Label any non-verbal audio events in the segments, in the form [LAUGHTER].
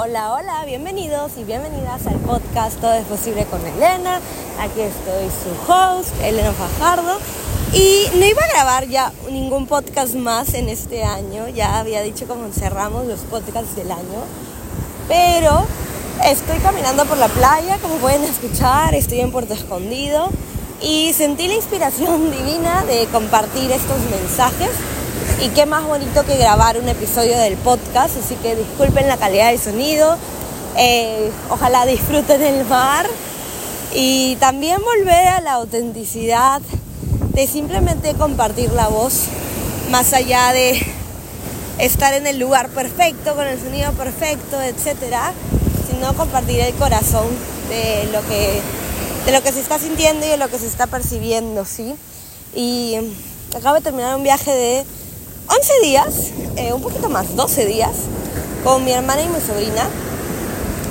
Hola, hola, bienvenidos y bienvenidas al podcast Todo es posible con Elena. Aquí estoy su host, Elena Fajardo. Y no iba a grabar ya ningún podcast más en este año. Ya había dicho cómo cerramos los podcasts del año. Pero estoy caminando por la playa, como pueden escuchar, estoy en Puerto Escondido. Y sentí la inspiración divina de compartir estos mensajes y qué más bonito que grabar un episodio del podcast, así que disculpen la calidad del sonido, eh, ojalá disfruten el mar y también volver a la autenticidad de simplemente compartir la voz, más allá de estar en el lugar perfecto, con el sonido perfecto, etcétera, sino compartir el corazón de lo que, de lo que se está sintiendo y de lo que se está percibiendo, ¿sí? Y acabo de terminar un viaje de 11 días, eh, un poquito más, 12 días, con mi hermana y mi sobrina,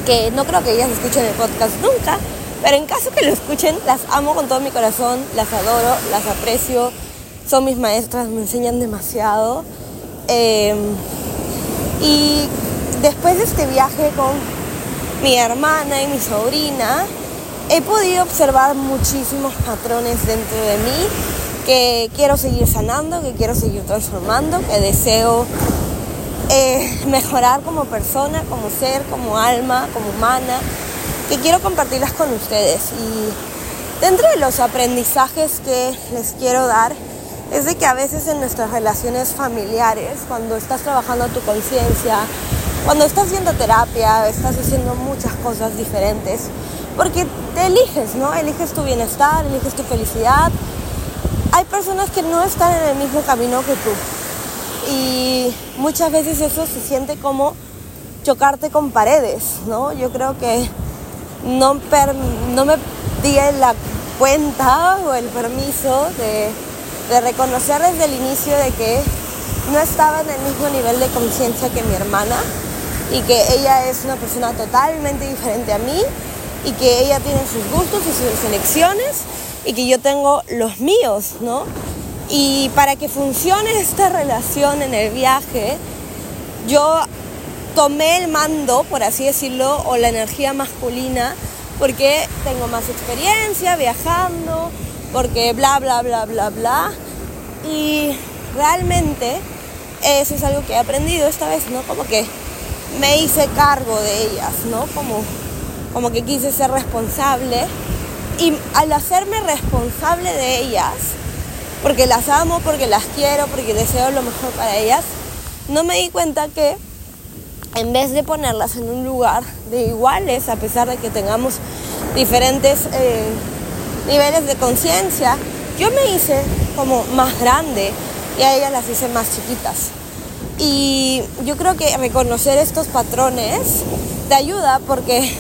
que no creo que ellas escuchen el podcast nunca, pero en caso que lo escuchen, las amo con todo mi corazón, las adoro, las aprecio, son mis maestras, me enseñan demasiado. Em, y después de este viaje con mi hermana y mi sobrina, he podido observar muchísimos patrones dentro de mí que quiero seguir sanando, que quiero seguir transformando, que deseo eh, mejorar como persona, como ser, como alma, como humana, que quiero compartirlas con ustedes. Y dentro de los aprendizajes que les quiero dar es de que a veces en nuestras relaciones familiares, cuando estás trabajando tu conciencia, cuando estás viendo terapia, estás haciendo muchas cosas diferentes, porque te eliges, ¿no? Eliges tu bienestar, eliges tu felicidad, hay personas que no están en el mismo camino que tú. Y muchas veces eso se siente como chocarte con paredes, ¿no? Yo creo que no, no me di la cuenta o el permiso de, de reconocer desde el inicio de que no estaba en el mismo nivel de conciencia que mi hermana y que ella es una persona totalmente diferente a mí y que ella tiene sus gustos y sus elecciones y que yo tengo los míos, ¿no? Y para que funcione esta relación en el viaje, yo tomé el mando, por así decirlo, o la energía masculina, porque tengo más experiencia viajando, porque bla, bla, bla, bla, bla. Y realmente eso es algo que he aprendido esta vez, ¿no? Como que me hice cargo de ellas, ¿no? Como, como que quise ser responsable y al hacerme responsable de ellas, porque las amo, porque las quiero, porque deseo lo mejor para ellas, no me di cuenta que en vez de ponerlas en un lugar de iguales, a pesar de que tengamos diferentes eh, niveles de conciencia, yo me hice como más grande y a ellas las hice más chiquitas. Y yo creo que reconocer estos patrones te ayuda porque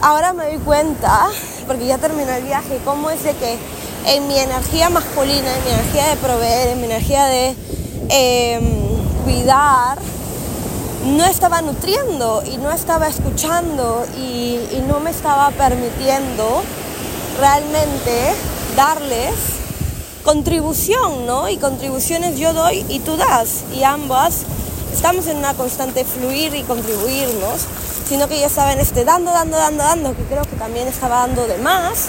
ahora me doy cuenta, porque ya terminó el viaje, cómo es de que en mi energía masculina, en mi energía de proveer, en mi energía de em, cuidar, no estaba nutriendo y no estaba escuchando y, y no me estaba permitiendo realmente darles contribución, ¿no? Y contribuciones yo doy y tú das. Y ambas estamos en una constante fluir y contribuirnos sino que ya estaba en este dando, dando, dando, dando, que creo que también estaba dando de más.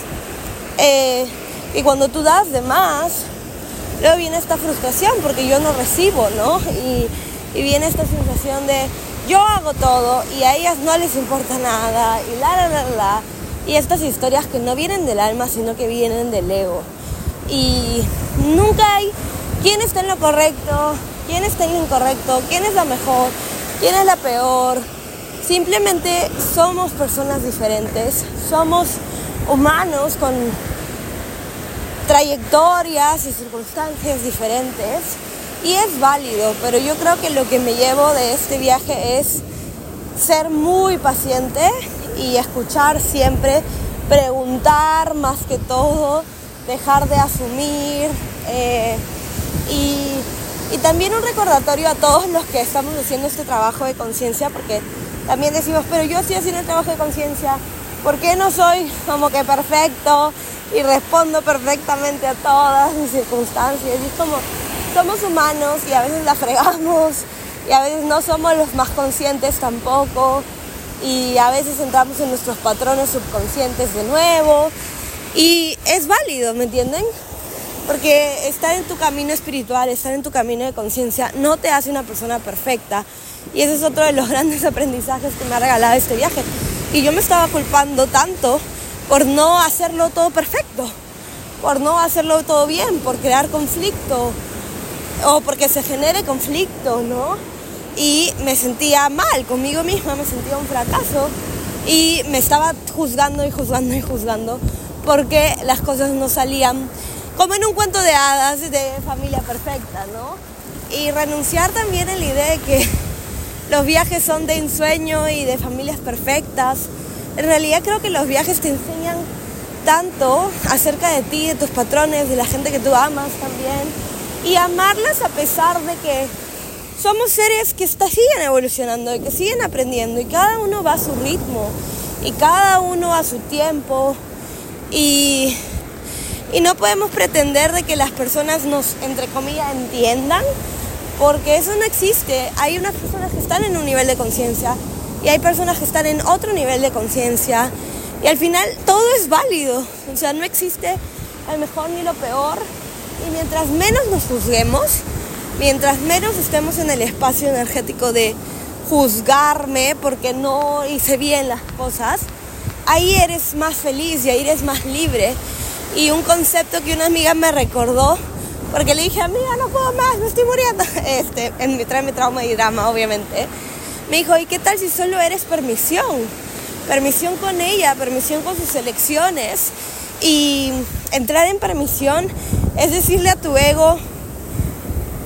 Eh, y cuando tú das de más, luego viene esta frustración porque yo no recibo, ¿no? Y, y viene esta sensación de yo hago todo y a ellas no les importa nada y la, la, la, la. Y estas historias que no vienen del alma, sino que vienen del ego. Y nunca hay quién está en lo correcto, quién está en lo incorrecto, quién es la mejor, quién es la peor. Simplemente somos personas diferentes, somos humanos con trayectorias y circunstancias diferentes y es válido, pero yo creo que lo que me llevo de este viaje es ser muy paciente y escuchar siempre, preguntar más que todo, dejar de asumir eh, y, y también un recordatorio a todos los que estamos haciendo este trabajo de conciencia porque también decimos, pero yo estoy haciendo el trabajo de conciencia, ¿por qué no soy como que perfecto y respondo perfectamente a todas mis circunstancias? Y es como, somos humanos y a veces la fregamos y a veces no somos los más conscientes tampoco y a veces entramos en nuestros patrones subconscientes de nuevo y es válido, ¿me entienden? Porque estar en tu camino espiritual, estar en tu camino de conciencia no te hace una persona perfecta. Y ese es otro de los [LAUGHS] grandes aprendizajes que me ha regalado este viaje. Y yo me estaba culpando tanto por no hacerlo todo perfecto, por no hacerlo todo bien, por crear conflicto o porque se genere conflicto, ¿no? Y me sentía mal conmigo misma, me sentía un fracaso. Y me estaba juzgando y juzgando y juzgando porque las cosas no salían como en un cuento de hadas de familia perfecta, ¿no? Y renunciar también a la idea de que [LAUGHS] los viajes son de ensueño y de familias perfectas. En realidad creo que los viajes te enseñan tanto acerca de ti, de tus patrones, de la gente que tú amas también. Y amarlas a pesar de que somos seres que siguen evolucionando y que siguen aprendiendo y cada uno va a su ritmo y cada uno a su tiempo. Y, y no podemos pretender de que las personas nos, entre comillas, entiendan porque eso no existe. Hay unas personas que están en un nivel de conciencia y hay personas que están en otro nivel de conciencia y al final todo es válido, o sea, no existe el mejor ni lo peor y mientras menos nos juzguemos, mientras menos estemos en el espacio energético de juzgarme porque no hice bien las cosas, ahí eres más feliz y ahí eres más libre. Y un concepto que una amiga me recordó porque le dije, amiga, no puedo más, me estoy muriendo. [LAUGHS] Este, en mi, trauma y drama, obviamente. Me dijo, ¿y qué tal si solo eres permisión? Permisión con ella, permisión con sus elecciones. Y entrar en permisión es decirle a tu ego,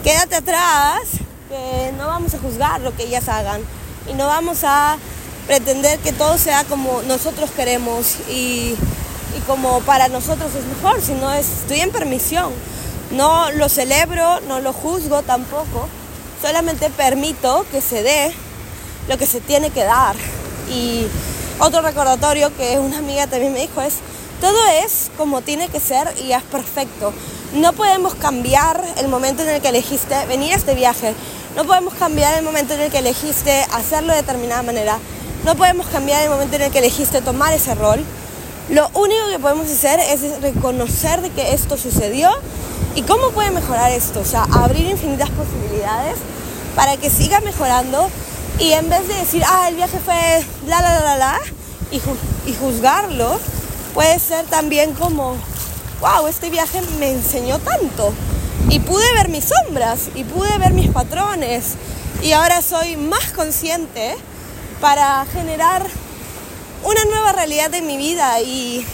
quédate atrás, que no vamos a juzgar lo que ellas hagan. Y no vamos a pretender que todo sea como nosotros queremos y, y como para nosotros es mejor, sino es, estoy en permisión no lo celebro, no lo juzgo tampoco, solamente permito que se dé lo que se tiene que dar. Y otro recordatorio que una amiga también me dijo es, todo es como tiene que ser y es perfecto. No podemos cambiar el momento en el que elegiste venir a este viaje. No podemos cambiar el momento en el que elegiste hacerlo de determinada manera. No podemos cambiar el momento en el que elegiste tomar ese rol. Lo único que podemos hacer es reconocer de que esto sucedió ¿Y cómo puede mejorar esto? O sea, abrir infinitas posibilidades para que siga mejorando y en vez de decir, ah, el viaje fue la, la, la, la, y, y juzgarlo, puede ser también como, wow, este viaje me enseñó tanto. Y pude ver mis sombras y pude ver mis patrones. Y ahora soy más consciente para generar una nueva realidad en mi vida. Y,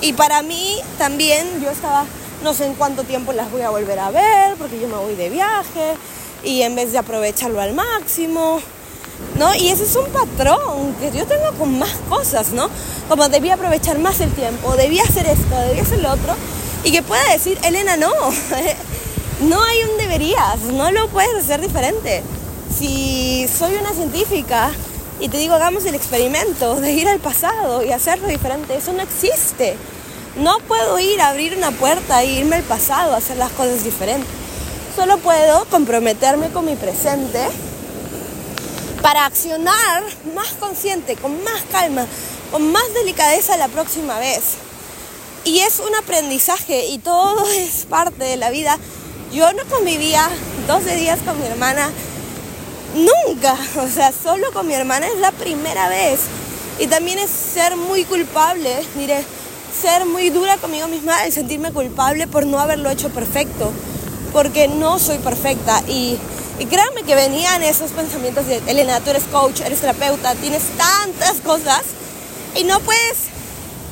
y para mí también yo estaba no sé en cuánto tiempo las voy a volver a ver porque yo me voy de viaje y en vez de aprovecharlo al máximo, ¿no? Y ese es un patrón que yo tengo con más cosas, ¿no? Como debía aprovechar más el tiempo, debía hacer esto, debía hacer lo otro y que pueda decir, Elena, no, [LAUGHS] no hay un deberías, no lo puedes hacer diferente. Si soy una científica y te digo, hagamos el experimento de ir al pasado y hacerlo diferente, eso no existe. No puedo ir a abrir una puerta e irme al pasado a hacer las cosas diferentes. Solo puedo comprometerme con mi presente para accionar más consciente, con más calma, con más delicadeza la próxima vez. Y es un aprendizaje y todo [LAUGHS] es parte de la vida. Yo no convivía 12 días con mi hermana nunca, [LAUGHS] o sea, solo con mi hermana es la primera vez. Y también es ser muy culpable, diré, ser muy dura conmigo misma, el sentirme culpable por no haberlo hecho perfecto, porque no soy perfecta. Y, y créanme que venían esos pensamientos de, Elena, tú eres coach, eres terapeuta, tienes tantas cosas y no puedes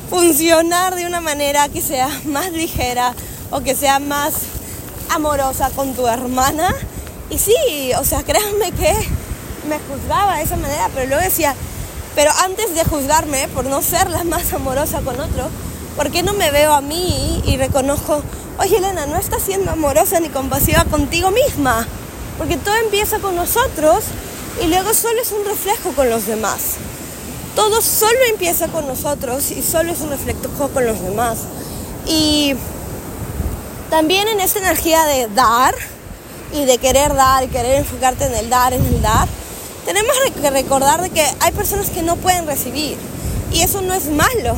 funcionar de una manera que sea [LAUGHS] más ligera o que sea más amorosa con tu hermana. Y sí, o sea, créanme que me juzgaba de esa manera, pero luego decía, pero antes de juzgarme por no ser la más amorosa con otro, ¿Por qué no me veo a mí y reconozco, oye Elena, no estás siendo amorosa ni compasiva contigo misma? Porque todo empieza con nosotros y luego solo es un reflejo con los demás. Todo solo empieza con nosotros y solo es un reflejo con los demás. Y también en esta energía de dar, y de querer dar y querer enfocarte en el dar, en el dar, tenemos que recordar de que hay personas que no pueden recibir y eso no es malo,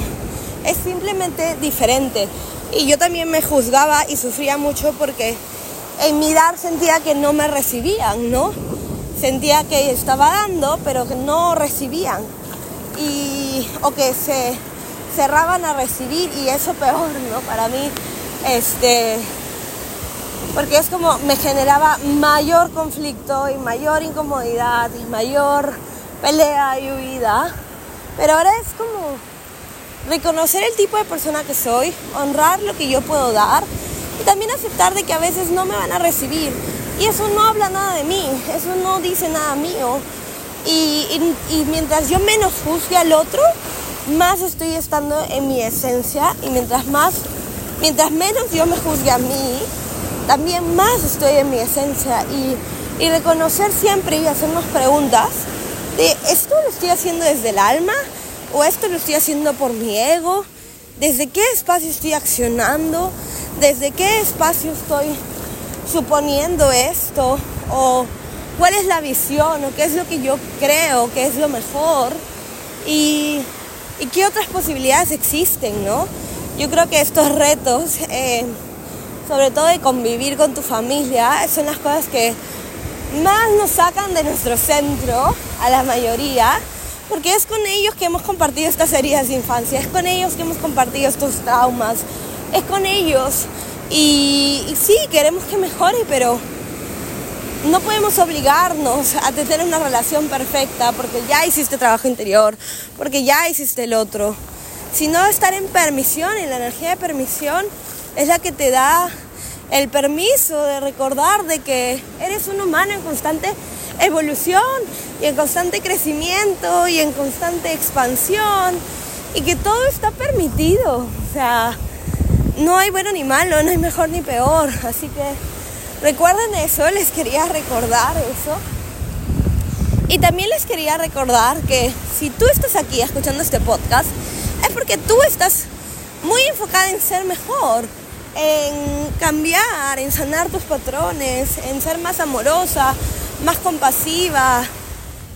es simplemente diferente. Y yo también me juzgaba y sufría mucho porque en mi dar sentía que no me recibían, ¿no? Sentía que estaba dando, pero que no recibían. Y, o que se cerraban a recibir y eso peor, ¿no? Para mí, este, porque es como me generaba mayor conflicto y mayor incomodidad y mayor pelea y huida. Pero ahora es como reconocer el tipo de persona que soy, honrar lo que yo puedo dar y también aceptar de que a veces no me van a recibir. Y eso no habla nada de mí, eso no dice nada mío. Y, mientras yo menos juzgue al otro, más estoy estando en mi esencia y mientras más, mientras menos yo me juzgue a mí, también más estoy en mi esencia y, reconocer siempre y hacernos preguntas de esto lo estoy haciendo desde el alma o esto lo estoy haciendo por mi ego, desde qué espacio estoy accionando, desde qué espacio estoy suponiendo esto o cuál es la visión o qué es lo que yo creo que es lo mejor y, qué otras posibilidades existen, ¿no? Yo creo que estos retos... Eh, sobre todo de convivir con tu familia, son las cosas que más nos sacan de nuestro centro, a la mayoría, porque es con ellos que hemos compartido estas heridas de infancia, es con ellos que hemos compartido estos traumas, es con ellos. Y, sí, queremos que mejore, pero no podemos obligarnos a tener una relación perfecta porque ya hiciste trabajo interior, porque ya hiciste el otro, sino estar en permisión, en la energía de permisión es la que te da el permiso de recordar de que eres un humano en constante evolución y en constante crecimiento y en constante expansión y que todo está permitido. O sea, no hay bueno ni malo, no hay mejor ni peor. Así que recuerden eso, les quería recordar eso. Y también les quería recordar que si tú estás aquí escuchando este podcast, es porque tú estás muy enfocada en ser mejor en cambiar, en sanar tus patrones, en ser más amorosa, más compasiva.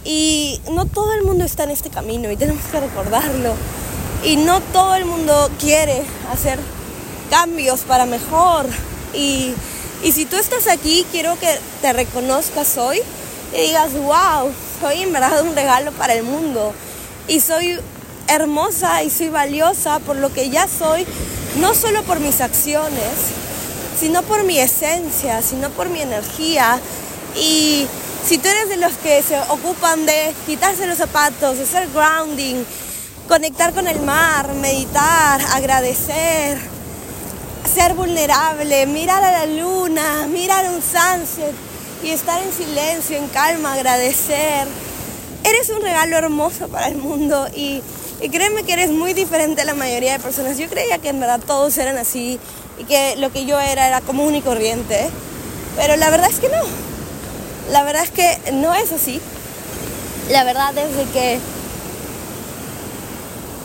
Y no todo el mundo está en este camino y tenemos que recordarlo. Y no todo el mundo quiere hacer cambios para mejor. Y, y si tú estás aquí, quiero que te reconozcas hoy y digas, wow, soy en verdad un regalo para el mundo. Y soy hermosa y soy valiosa por lo que ya soy no solo por mis acciones, sino por mi esencia, sino por mi energía. Y si tú eres de los que se ocupan de quitarse los zapatos, hacer grounding, conectar con el mar, meditar, agradecer, ser vulnerable, mirar a la luna, mirar un sunset y estar en silencio, en calma, agradecer. Eres un regalo hermoso para el mundo y y créeme que eres muy diferente a la mayoría de personas. Yo creía que en verdad todos eran así y que lo que yo era era común y corriente. Pero la verdad es que no. La verdad es que no es así. La verdad es de que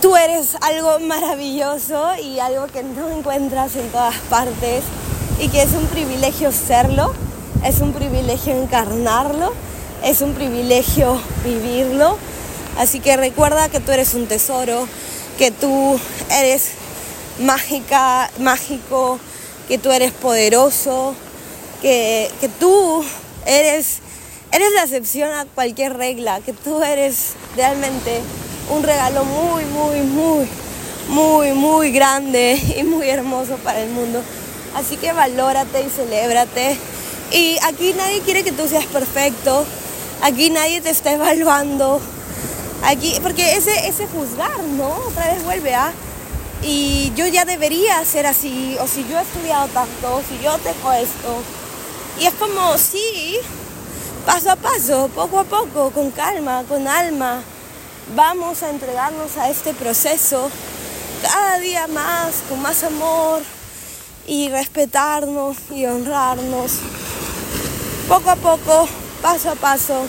tú eres algo maravilloso y algo que no encuentras en todas partes y que es un privilegio serlo, es un privilegio encarnarlo, es un privilegio vivirlo Así que recuerda que tú eres un tesoro, que tú eres mágica, mágico, que tú eres poderoso, que, tú eres, eres la excepción a cualquier regla, que tú eres realmente un regalo muy, muy, muy, muy, muy grande y muy hermoso para el mundo. Así que valórate y celébrate. Y aquí nadie quiere que tú seas perfecto, aquí nadie te está evaluando Aquí, porque ese, ese juzgar, ¿no? Otra vez vuelve a... Y yo ya debería ser así, o si yo he estudiado tanto, o si yo tengo esto. Y es como, sí, paso a paso, poco a poco, con calma, con alma, vamos a entregarnos a este proceso cada día más, con más amor y respetarnos y honrarnos. Poco a poco, paso a paso,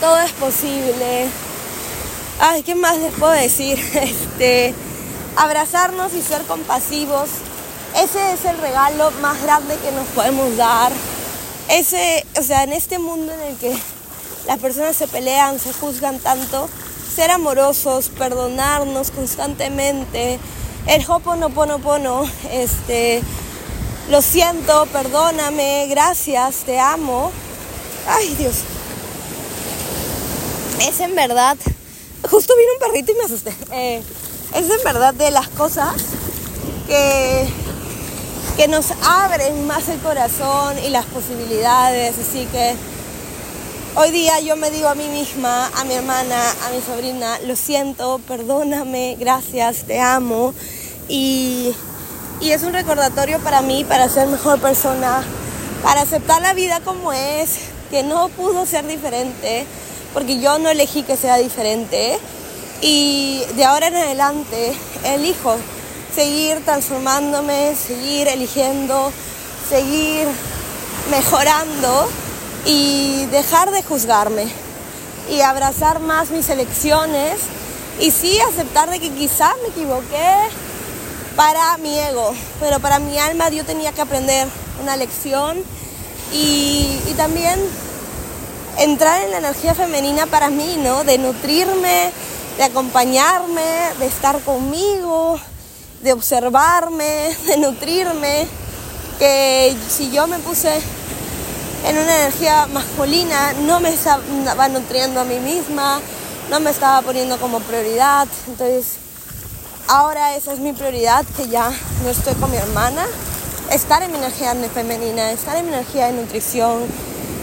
todo es posible. Ay, ¿qué más les puedo decir? [LAUGHS] Este, abrazarnos y ser compasivos. Ese es el regalo más grande que nos podemos dar. ese, o sea, en este mundo en el que las personas se pelean, se juzgan tanto, ser amorosos, perdonarnos constantemente, el hoponoponopono, este, lo siento, perdóname, gracias, te amo. Ay, Dios. Es en verdad, justo vino un perrito y me asusté. Eh, es en verdad de las cosas que, que nos abren más el corazón y las posibilidades. Así que hoy día yo me digo a mí misma, a mi hermana, a mi sobrina, lo siento, perdóname, gracias, te amo. Y, y es un recordatorio para mí, para ser mejor persona, para aceptar la vida como es, que no pudo ser diferente, porque yo no elegí que sea diferente. Y de ahora en adelante elijo seguir transformándome, seguir eligiendo, seguir mejorando y dejar de juzgarme y abrazar más mis elecciones y sí aceptar de que quizás me equivoqué para mi ego, pero para mi alma yo tenía que aprender una lección y, y también entrar en la energía femenina para mí, ¿no? De nutrirme, de acompañarme, de estar conmigo, de observarme, [LAUGHS] de nutrirme, que si yo me puse en una energía masculina no me estaba nutriendo a mí misma, no me estaba poniendo como prioridad, entonces ahora esa es mi prioridad, que ya no estoy con mi hermana, estar en mi energía femenina, estar en mi energía de nutrición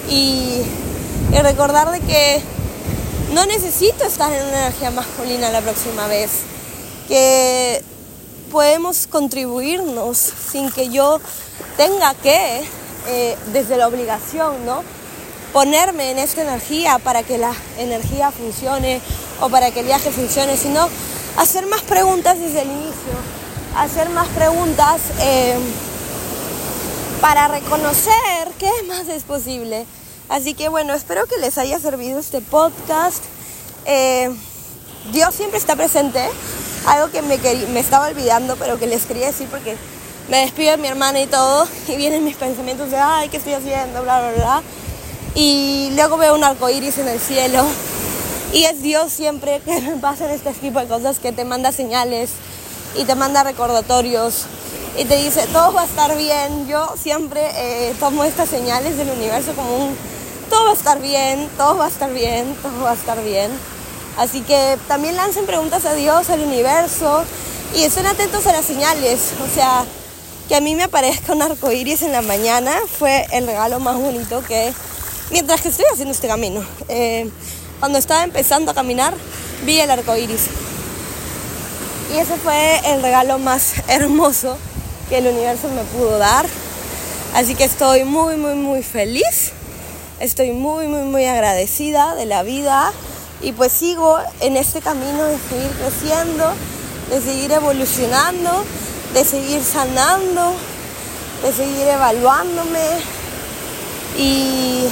y, y recordar de que no necesito estar en una energía masculina la próxima vez, que podemos contribuirnos sin que yo tenga que, eh, desde la obligación, ¿no? ponerme en esta energía para que la energía funcione o para que el viaje funcione, sino hacer más preguntas desde el inicio, hacer más preguntas eh, para reconocer qué más es posible. Así que bueno, espero que les haya servido este podcast. Eh, Dios siempre está presente algo que me, me estaba olvidando, pero que les quería decir porque me despido de mi hermana y todo, [LAUGHS] y vienen mis pensamientos de, ay, ¿qué estoy haciendo? Bla, bla, bla. Y luego veo un arco iris en el cielo. Y es Dios siempre [LAUGHS] que me pasan este tipo de cosas, que te manda señales y te manda recordatorios y te dice, todo va a estar bien. Yo siempre eh, tomo estas señales del universo como un, todo va a estar bien, todo va a estar bien, todo va a estar bien. Así que también lancen preguntas a Dios, al universo y estén atentos a las señales. O sea, que a mí me aparezca un arco iris en la mañana fue el regalo más bonito que mientras que estoy haciendo este camino. Eh, cuando estaba empezando a caminar, vi el arco iris. Y ese fue el regalo más [LAUGHS] hermoso que el universo me pudo dar. Así que estoy muy, muy, muy feliz. Estoy muy, muy, muy agradecida de la vida y pues sigo en este camino de seguir creciendo, de seguir evolucionando, de seguir sanando, de seguir evaluándome y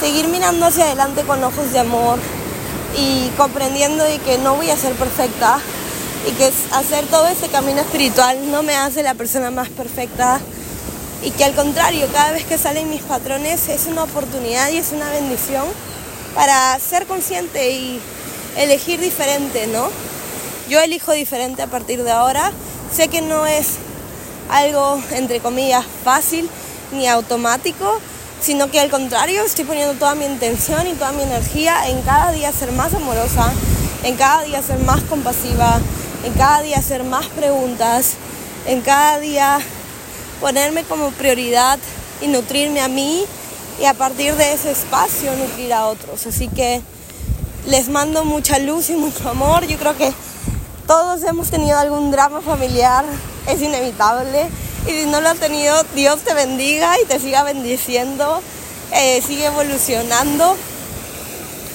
seguir mirando hacia adelante con ojos de amor y comprendiendo de que no voy a ser perfecta y que hacer todo este camino espiritual no me hace la persona más perfecta y que al contrario, cada vez que salen mis patrones es una oportunidad y es una bendición para ser consciente y elegir diferente, ¿no? Yo elijo diferente a partir de ahora. Sé que no es algo, entre comillas, fácil ni automático, sino que al contrario estoy poniendo toda mi intención y toda mi energía en cada día ser más amorosa, en cada día ser más compasiva, en cada día hacer más preguntas, en cada día ponerme como prioridad y nutrirme a mí y a partir de ese espacio nutrir a otros. Así que les mando mucha luz y mucho amor. Yo creo que todos hemos tenido algún drama familiar, es inevitable. Y si no lo has tenido, Dios te bendiga y te siga bendiciendo, eh, sigue evolucionando.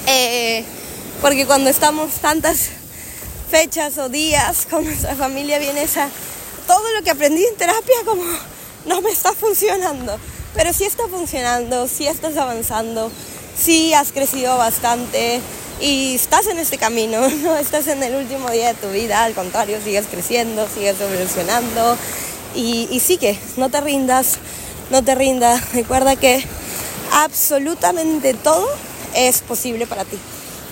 Eh, porque cuando estamos tantas fechas o días con nuestra familia viene esa todo lo que aprendí en terapia como no me está funcionando. Pero sí está funcionando, sí estás avanzando, sí has crecido bastante y estás en este camino, [LAUGHS] no estás en el último día de tu vida, al contrario, sigues creciendo, sigues evolucionando y, y sigue, no te rindas, no te rindas, recuerda que absolutamente todo es posible para ti.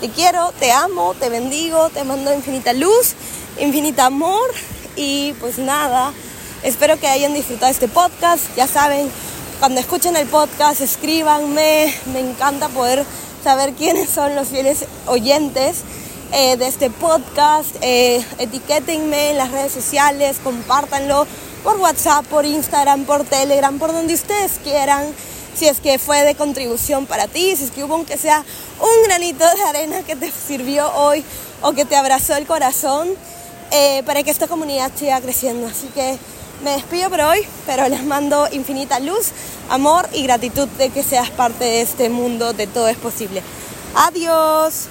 Te quiero, te amo, te bendigo, te mando infinita luz, infinita amor y pues nada, espero que hayan disfrutado este podcast. Ya saben, cuando escuchen el podcast, escríbanme, me encanta poder saber quiénes son los fieles oyentes eh, de este podcast. Eh, etiquétenme en las redes sociales, compártanlo por WhatsApp, por Instagram, por Telegram, por donde ustedes quieran. Si es que fue de contribución para ti, si es que hubo aunque sea un granito de arena que te sirvió hoy o que te abrazó el corazón eh, para que esta comunidad siga creciendo. Así que me despido por hoy, pero les mando infinita luz, amor y gratitud de que seas parte de este mundo de todo es posible. Adiós.